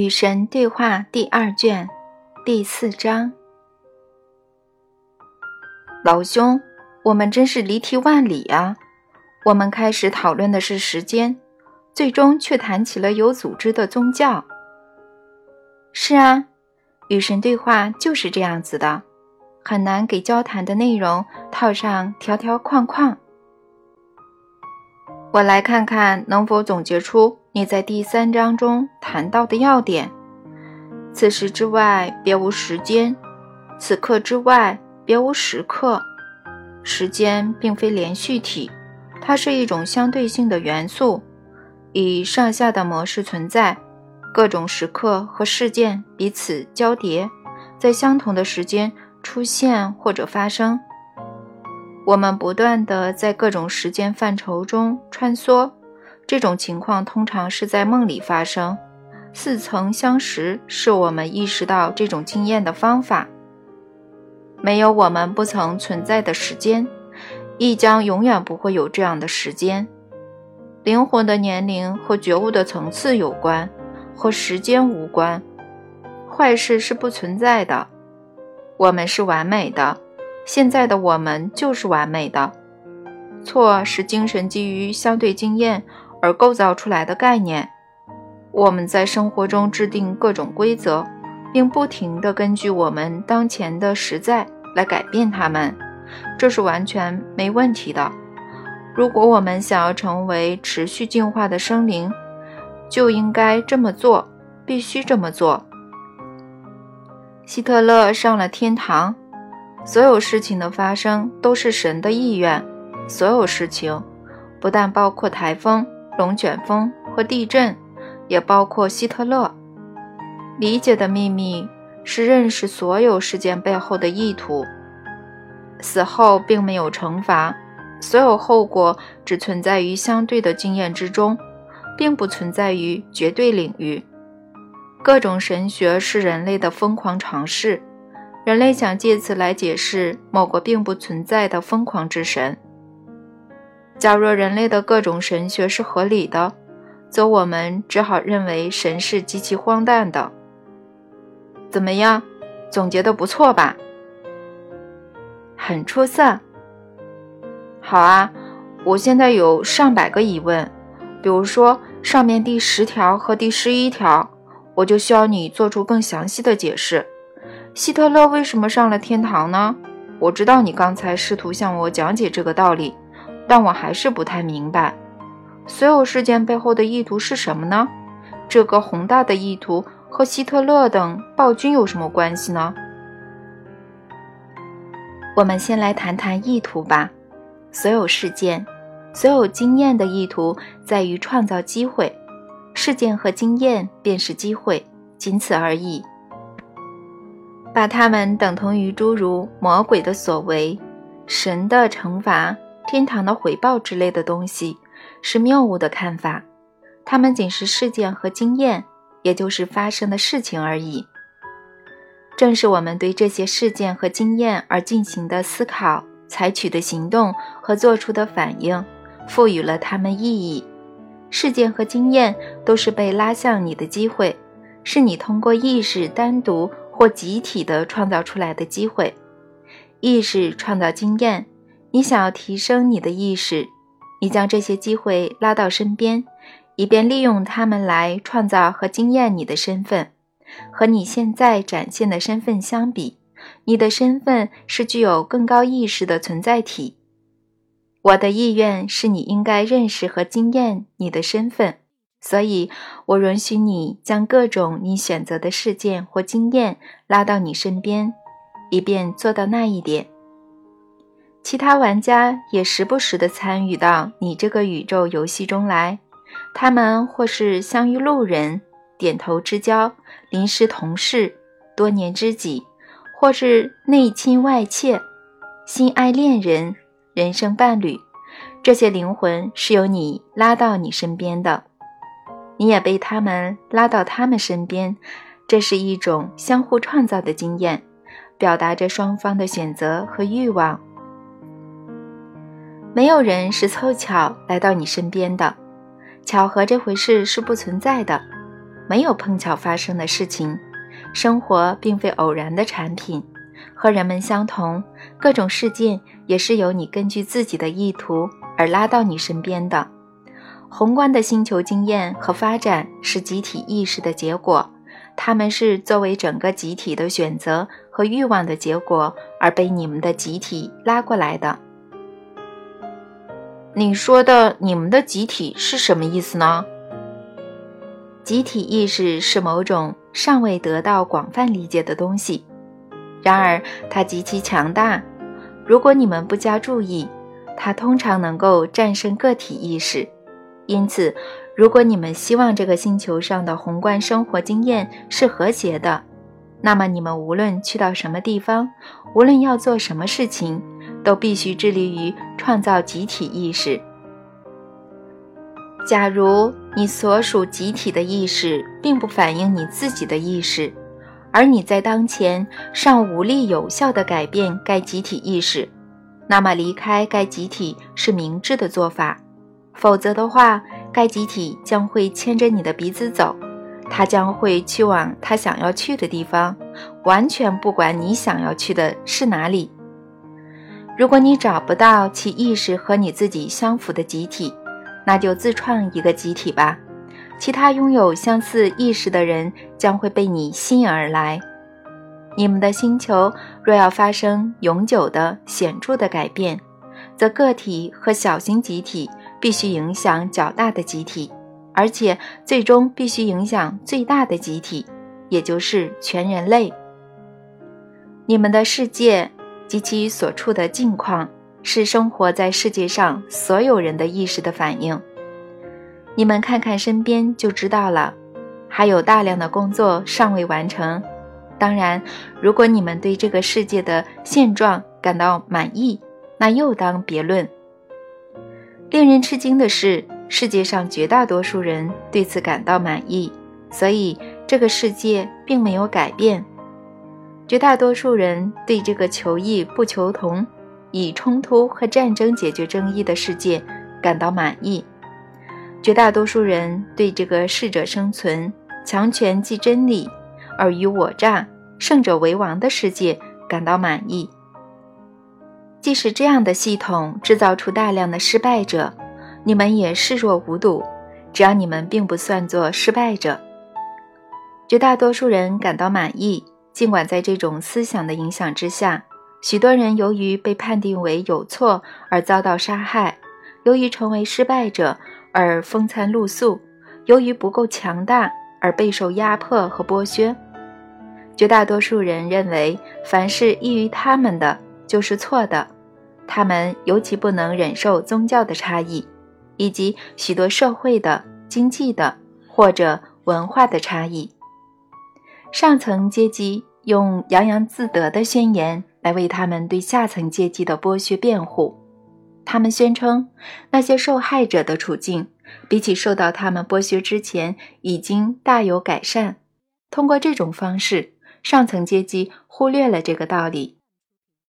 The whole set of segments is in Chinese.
与神对话第二卷第四章。老兄，我们真是离题万里啊！我们开始讨论的是时间，最终却谈起了有组织的宗教。是啊，与神对话就是这样子的，很难给交谈的内容套上条条框框。我来看看能否总结出你在第三章中谈到的要点。此时之外别无时间，此刻之外别无时刻。时间并非连续体，它是一种相对性的元素，以上下的模式存在。各种时刻和事件彼此交叠，在相同的时间出现或者发生。我们不断地在各种时间范畴中穿梭，这种情况通常是在梦里发生。似曾相识是我们意识到这种经验的方法。没有我们不曾存在的时间，亦将永远不会有这样的时间。灵魂的年龄和觉悟的层次有关，和时间无关。坏事是不存在的，我们是完美的。现在的我们就是完美的，错是精神基于相对经验而构造出来的概念。我们在生活中制定各种规则，并不停地根据我们当前的实在来改变它们，这是完全没问题的。如果我们想要成为持续进化的生灵，就应该这么做，必须这么做。希特勒上了天堂。所有事情的发生都是神的意愿。所有事情，不但包括台风、龙卷风和地震，也包括希特勒。理解的秘密是认识所有事件背后的意图。死后并没有惩罚，所有后果只存在于相对的经验之中，并不存在于绝对领域。各种神学是人类的疯狂尝试。人类想借此来解释某个并不存在的疯狂之神。假若人类的各种神学是合理的，则我们只好认为神是极其荒诞的。怎么样，总结的不错吧？很出色。好啊，我现在有上百个疑问，比如说上面第十条和第十一条，我就需要你做出更详细的解释。希特勒为什么上了天堂呢？我知道你刚才试图向我讲解这个道理，但我还是不太明白，所有事件背后的意图是什么呢？这个宏大的意图和希特勒等暴君有什么关系呢？我们先来谈谈意图吧。所有事件、所有经验的意图在于创造机会，事件和经验便是机会，仅此而已。把它们等同于诸如魔鬼的所为、神的惩罚、天堂的回报之类的东西，是谬误的看法。它们仅是事件和经验，也就是发生的事情而已。正是我们对这些事件和经验而进行的思考、采取的行动和做出的反应，赋予了它们意义。事件和经验都是被拉向你的机会，是你通过意识单独。或集体的创造出来的机会，意识创造经验。你想要提升你的意识，你将这些机会拉到身边，以便利用它们来创造和经验你的身份。和你现在展现的身份相比，你的身份是具有更高意识的存在体。我的意愿是你应该认识和经验你的身份。所以，我允许你将各种你选择的事件或经验拉到你身边，以便做到那一点。其他玩家也时不时地参与到你这个宇宙游戏中来，他们或是相遇路人、点头之交、临时同事、多年知己，或是内亲外妾、心爱恋人、人生伴侣。这些灵魂是由你拉到你身边的。你也被他们拉到他们身边，这是一种相互创造的经验，表达着双方的选择和欲望。没有人是凑巧来到你身边的，巧合这回事是不存在的。没有碰巧发生的事情，生活并非偶然的产品，和人们相同，各种事件也是由你根据自己的意图而拉到你身边的。宏观的星球经验和发展是集体意识的结果，他们是作为整个集体的选择和欲望的结果而被你们的集体拉过来的。你说的“你们的集体”是什么意思呢？集体意识是某种尚未得到广泛理解的东西，然而它极其强大。如果你们不加注意，它通常能够战胜个体意识。因此，如果你们希望这个星球上的宏观生活经验是和谐的，那么你们无论去到什么地方，无论要做什么事情，都必须致力于创造集体意识。假如你所属集体的意识并不反映你自己的意识，而你在当前尚无力有效地改变该集体意识，那么离开该集体是明智的做法。否则的话，该集体将会牵着你的鼻子走，它将会去往它想要去的地方，完全不管你想要去的是哪里。如果你找不到其意识和你自己相符的集体，那就自创一个集体吧。其他拥有相似意识的人将会被你吸引而来。你们的星球若要发生永久的、显著的改变，则个体和小型集体。必须影响较大的集体，而且最终必须影响最大的集体，也就是全人类。你们的世界及其所处的境况，是生活在世界上所有人的意识的反应。你们看看身边就知道了。还有大量的工作尚未完成。当然，如果你们对这个世界的现状感到满意，那又当别论。令人吃惊的是，世界上绝大多数人对此感到满意，所以这个世界并没有改变。绝大多数人对这个求异不求同、以冲突和战争解决争议的世界感到满意。绝大多数人对这个适者生存、强权即真理、尔虞我诈、胜者为王的世界感到满意。即使这样的系统制造出大量的失败者，你们也视若无睹。只要你们并不算作失败者，绝大多数人感到满意。尽管在这种思想的影响之下，许多人由于被判定为有错而遭到杀害，由于成为失败者而风餐露宿，由于不够强大而备受压迫和剥削。绝大多数人认为，凡是异于他们的。就是错的，他们尤其不能忍受宗教的差异，以及许多社会的、经济的或者文化的差异。上层阶级用洋洋自得的宣言来为他们对下层阶级的剥削辩护。他们宣称，那些受害者的处境比起受到他们剥削之前已经大有改善。通过这种方式，上层阶级忽略了这个道理。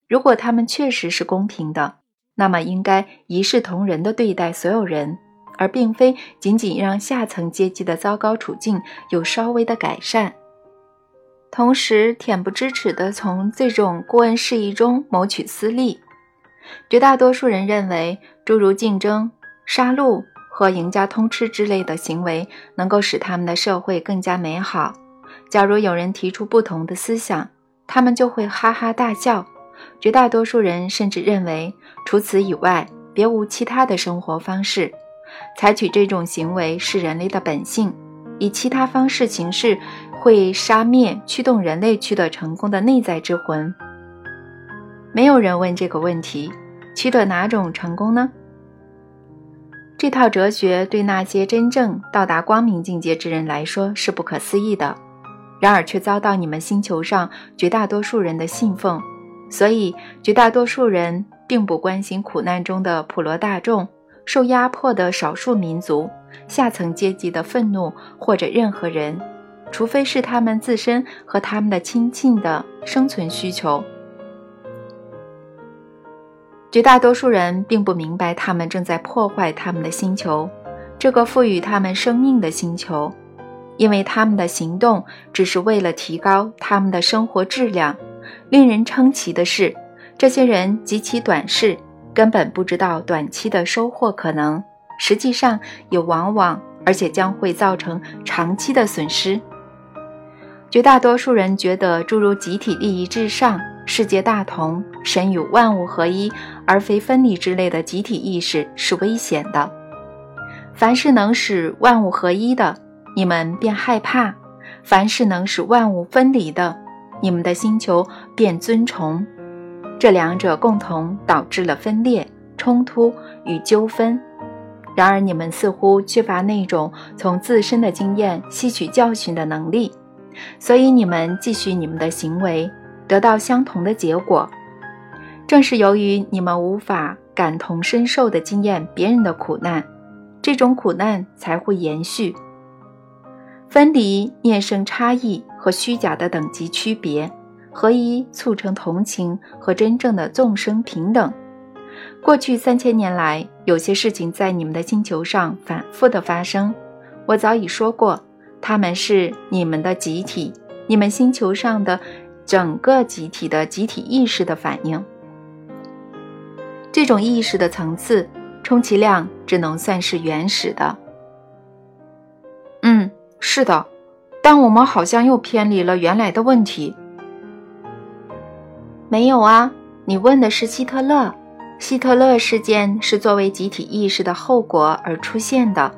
如果他们确实是公平的，那么应该一视同仁地对待所有人，而并非仅仅让下层阶级的糟糕处境有稍微的改善，同时恬不知耻地从这种顾问事宜中谋取私利。绝大多数人认为，诸如竞争、杀戮和赢家通吃之类的行为能够使他们的社会更加美好。假如有人提出不同的思想，他们就会哈哈大笑。绝大多数人甚至认为，除此以外，别无其他的生活方式。采取这种行为是人类的本性，以其他方式行事会杀灭驱动人类取得成功的内在之魂。没有人问这个问题：取得哪种成功呢？这套哲学对那些真正到达光明境界之人来说是不可思议的，然而却遭到你们星球上绝大多数人的信奉。所以，绝大多数人并不关心苦难中的普罗大众、受压迫的少数民族、下层阶级的愤怒，或者任何人，除非是他们自身和他们的亲近的生存需求。绝大多数人并不明白，他们正在破坏他们的星球，这个赋予他们生命的星球。因为他们的行动只是为了提高他们的生活质量。令人称奇的是，这些人极其短视，根本不知道短期的收获可能，实际上也往往而且将会造成长期的损失。绝大多数人觉得诸如集体利益至上、世界大同、神与万物合一而非分离之类的集体意识是危险的。凡是能使万物合一的。你们便害怕，凡是能使万物分离的，你们的星球便尊崇。这两者共同导致了分裂、冲突与纠纷。然而，你们似乎缺乏那种从自身的经验吸取教训的能力，所以你们继续你们的行为，得到相同的结果。正是由于你们无法感同身受地经验别人的苦难，这种苦难才会延续。分离念生差异和虚假的等级区别，合一促成同情和真正的众生平等。过去三千年来，有些事情在你们的星球上反复的发生。我早已说过，他们是你们的集体，你们星球上的整个集体的集体意识的反应。这种意识的层次，充其量只能算是原始的。嗯。是的，但我们好像又偏离了原来的问题。没有啊，你问的是希特勒。希特勒事件是作为集体意识的后果而出现的。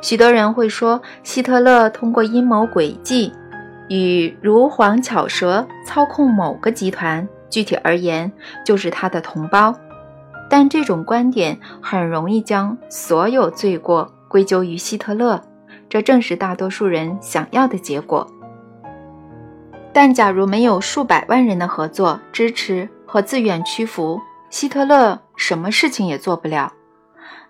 许多人会说，希特勒通过阴谋诡计与如簧巧舌操控某个集团，具体而言就是他的同胞。但这种观点很容易将所有罪过归咎于希特勒。这正是大多数人想要的结果。但假如没有数百万人的合作、支持和自愿屈服，希特勒什么事情也做不了。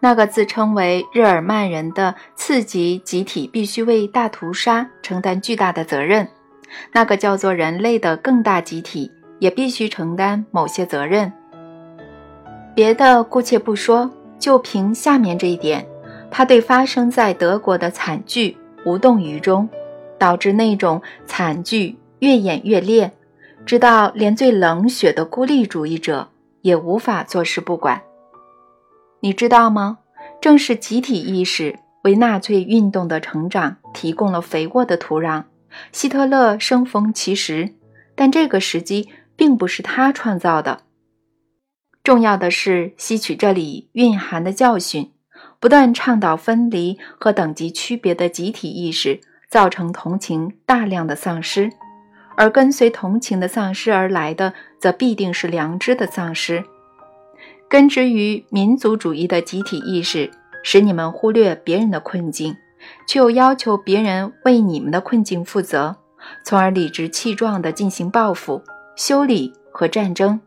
那个自称为日耳曼人的次级集体必须为大屠杀承担巨大的责任，那个叫做人类的更大集体也必须承担某些责任。别的姑且不说，就凭下面这一点。他对发生在德国的惨剧无动于衷，导致那种惨剧越演越烈，直到连最冷血的孤立主义者也无法坐视不管。你知道吗？正是集体意识为纳粹运动的成长提供了肥沃的土壤。希特勒生逢其时，但这个时机并不是他创造的。重要的是吸取这里蕴含的教训。不断倡导分离和等级区别的集体意识，造成同情大量的丧失，而跟随同情的丧失而来的，则必定是良知的丧失。根植于民族主义的集体意识，使你们忽略别人的困境，却又要求别人为你们的困境负责，从而理直气壮地进行报复、修理和战争。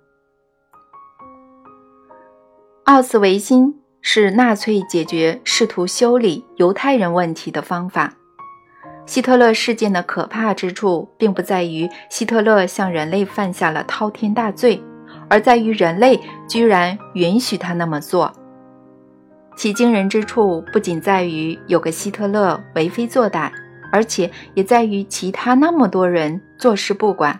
奥斯维辛。是纳粹解决试图修理犹太人问题的方法。希特勒事件的可怕之处，并不在于希特勒向人类犯下了滔天大罪，而在于人类居然允许他那么做。其惊人之处，不仅在于有个希特勒为非作歹，而且也在于其他那么多人坐视不管。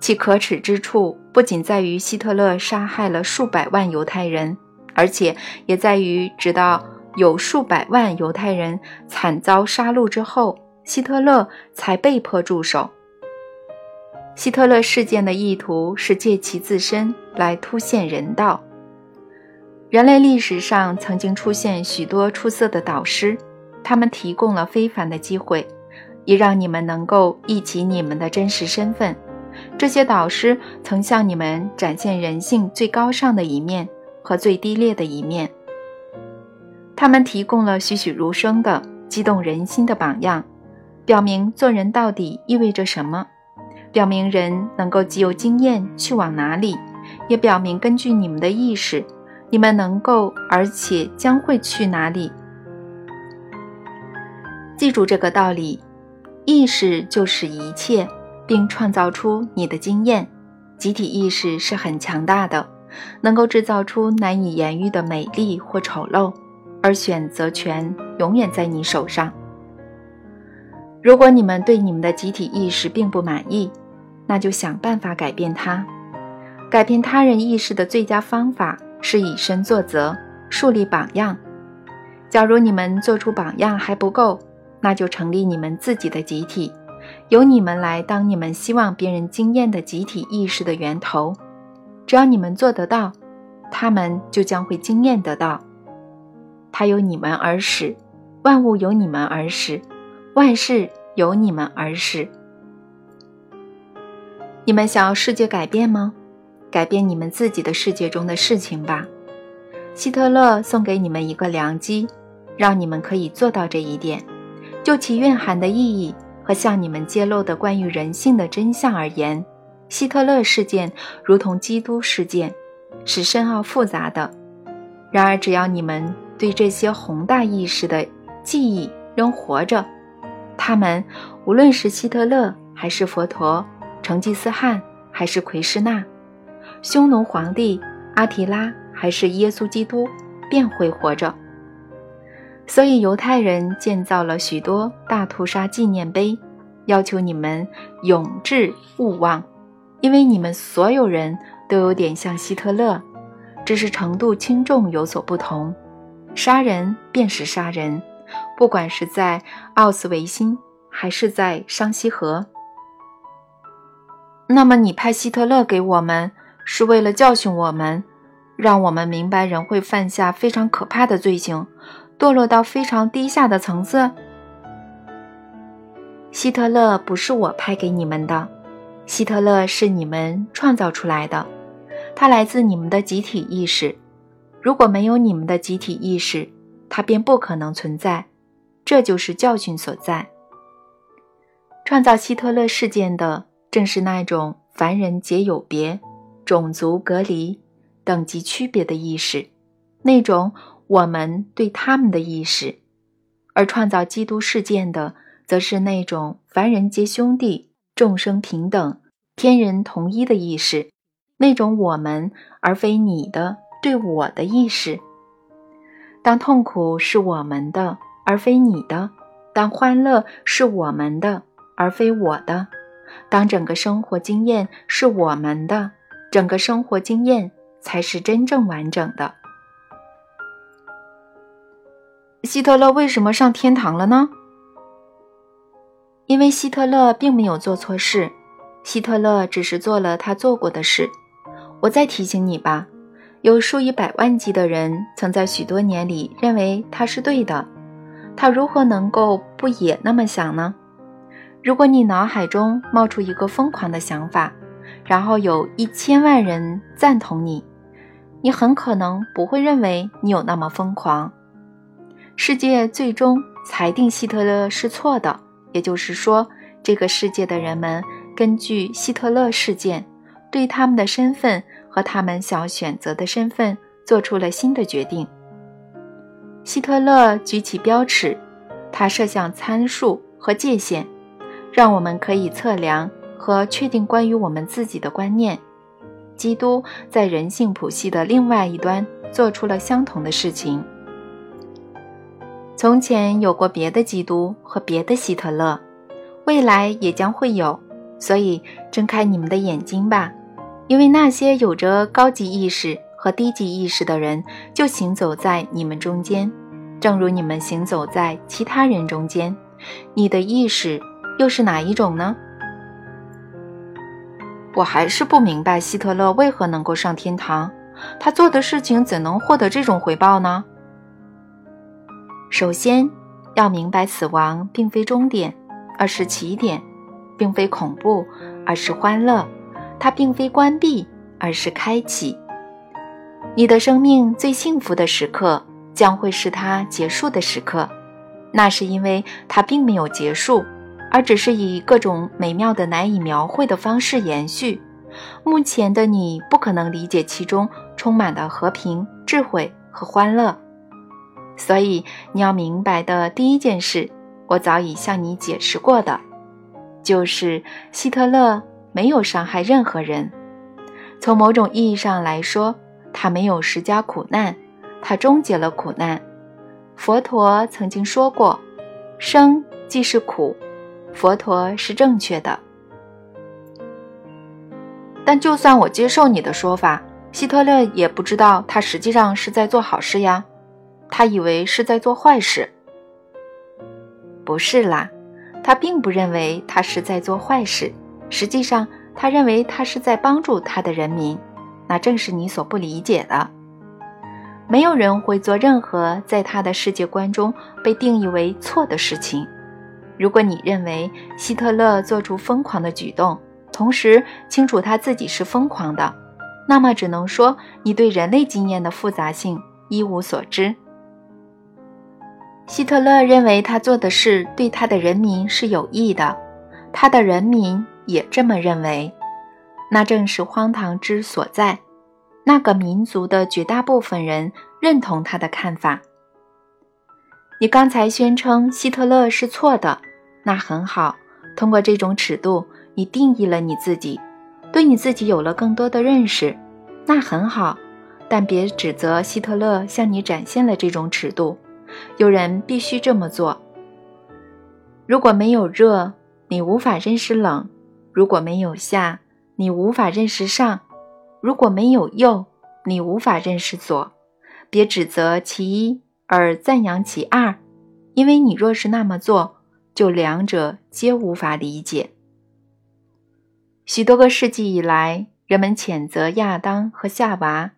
其可耻之处，不仅在于希特勒杀害了数百万犹太人。而且也在于，直到有数百万犹太人惨遭杀戮之后，希特勒才被迫住手。希特勒事件的意图是借其自身来凸显人道。人类历史上曾经出现许多出色的导师，他们提供了非凡的机会，也让你们能够忆起你们的真实身份。这些导师曾向你们展现人性最高尚的一面。和最低劣的一面，他们提供了栩栩如生的激动人心的榜样，表明做人到底意味着什么，表明人能够既有经验去往哪里，也表明根据你们的意识，你们能够而且将会去哪里。记住这个道理：意识就是一切，并创造出你的经验。集体意识是很强大的。能够制造出难以言喻的美丽或丑陋，而选择权永远在你手上。如果你们对你们的集体意识并不满意，那就想办法改变它。改变他人意识的最佳方法是以身作则，树立榜样。假如你们做出榜样还不够，那就成立你们自己的集体，由你们来当你们希望别人惊艳的集体意识的源头。只要你们做得到，他们就将会惊艳得到。它由你们而始，万物由你们而始，万事由你们而始。你们想要世界改变吗？改变你们自己的世界中的事情吧。希特勒送给你们一个良机。让你们可以做到这一点，就其蕴含的意义和向你们揭露的关于人性的真相而言，希特勒事件如同基督事件，是深奥复杂的。然而，只要你们对这些宏大意识的记忆仍活着，他们无论是希特勒还是佛陀、成吉思汗还是奎师那、匈奴皇帝阿提拉还是耶稣基督，便会活着。所以，犹太人建造了许多大屠杀纪念碑，要求你们永志勿忘，因为你们所有人都有点像希特勒，只是程度轻重有所不同。杀人便是杀人，不管是在奥斯维辛还是在商西河。那么，你派希特勒给我们，是为了教训我们，让我们明白人会犯下非常可怕的罪行。堕落到非常低下的层次。希特勒不是我派给你们的，希特勒是你们创造出来的，他来自你们的集体意识。如果没有你们的集体意识，他便不可能存在。这就是教训所在。创造希特勒事件的，正是那种凡人皆有别、种族隔离、等级区别的意识，那种。我们对他们的意识，而创造基督事件的，则是那种凡人皆兄弟、众生平等、天人同一的意识，那种我们而非你的对我的意识。当痛苦是我们的而非你的，当欢乐是我们的而非我的，当整个生活经验是我们的，整个生活经验才是真正完整的。希特勒为什么上天堂了呢？因为希特勒并没有做错事，希特勒只是做了他做过的事。我再提醒你吧，有数以百万计的人曾在许多年里认为他是对的，他如何能够不也那么想呢？如果你脑海中冒出一个疯狂的想法，然后有一千万人赞同你，你很可能不会认为你有那么疯狂。世界最终裁定希特勒是错的，也就是说，这个世界的人们根据希特勒事件，对他们的身份和他们想选择的身份做出了新的决定。希特勒举起标尺，他设下参数和界限，让我们可以测量和确定关于我们自己的观念。基督在人性谱系的另外一端做出了相同的事情。从前有过别的基督和别的希特勒，未来也将会有。所以睁开你们的眼睛吧，因为那些有着高级意识和低级意识的人就行走在你们中间，正如你们行走在其他人中间。你的意识又是哪一种呢？我还是不明白希特勒为何能够上天堂，他做的事情怎能获得这种回报呢？首先，要明白死亡并非终点，而是起点；并非恐怖，而是欢乐；它并非关闭，而是开启。你的生命最幸福的时刻，将会是它结束的时刻。那是因为它并没有结束，而只是以各种美妙的、难以描绘的方式延续。目前的你不可能理解其中充满的和平、智慧和欢乐。所以你要明白的第一件事，我早已向你解释过的，就是希特勒没有伤害任何人。从某种意义上来说，他没有施加苦难，他终结了苦难。佛陀曾经说过：“生即是苦，佛陀是正确的。但就算我接受你的说法，希特勒也不知道他实际上是在做好事呀，他以为是在做坏事。不是啦，他并不认为他是在做坏事，实际上他认为他是在帮助他的人民，那正是你所不理解的。没有人会做任何在他的世界观中被定义为错的事情。如果你认为希特勒做出疯狂的举动，同时清楚他自己是疯狂的，那么只能说你对人类经验的复杂性一无所知。希特勒认为他做的事对他的人民是有益的，他的人民也这么认为，那正是荒唐之所在。那个民族的绝大部分人认同他的看法。你刚才宣称希特勒是错的，那很好。通过这种尺度，你定义了你自己，对你自己有了更多的认识，那很好。但别指责希特勒向你展现了这种尺度。有人必须这么做。如果没有热，你无法认识冷；如果没有下，你无法认识上。如果没有右，你无法认识左。别指责其一而赞扬其二，因为你若是那么做，就两者皆无法理解。许多个世纪以来，人们谴责亚当和夏娃，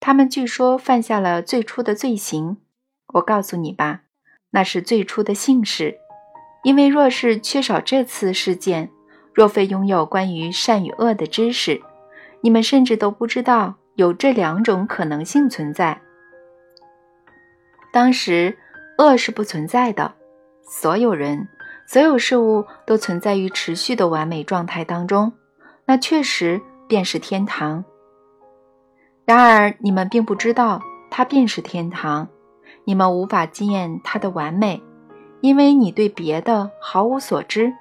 他们据说犯下了最初的罪行。我告诉你吧，那是最初的姓氏，因为若是缺少这次事件，若非拥有关于善与恶的知识。你们甚至都不知道有这两种可能性存在。当时，恶是不存在的，所有人、所有事物都存在于持续的完美状态当中，那确实便是天堂。然而，你们并不知道它便是天堂，你们无法经验它的完美，因为你对别的毫无所知。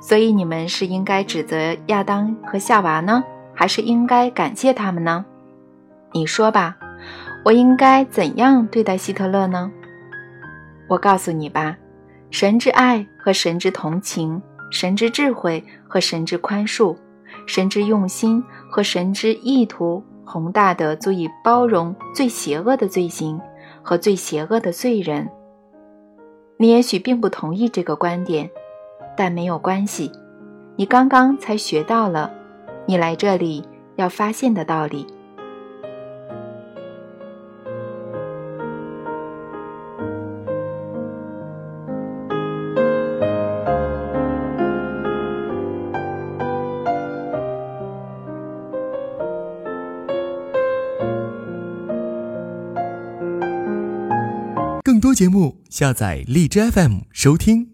所以，你们是应该指责亚当和夏娃呢？还是应该感谢他们呢？你说吧，我应该怎样对待希特勒呢？我告诉你吧，神之爱和神之同情，神之智慧和神之宽恕，神之用心和神之意图，宏大的足以包容最邪恶的罪行和最邪恶的罪人。你也许并不同意这个观点，但没有关系，你刚刚才学到了。你来这里要发现的道理。节目，下载荔枝 FM 收听。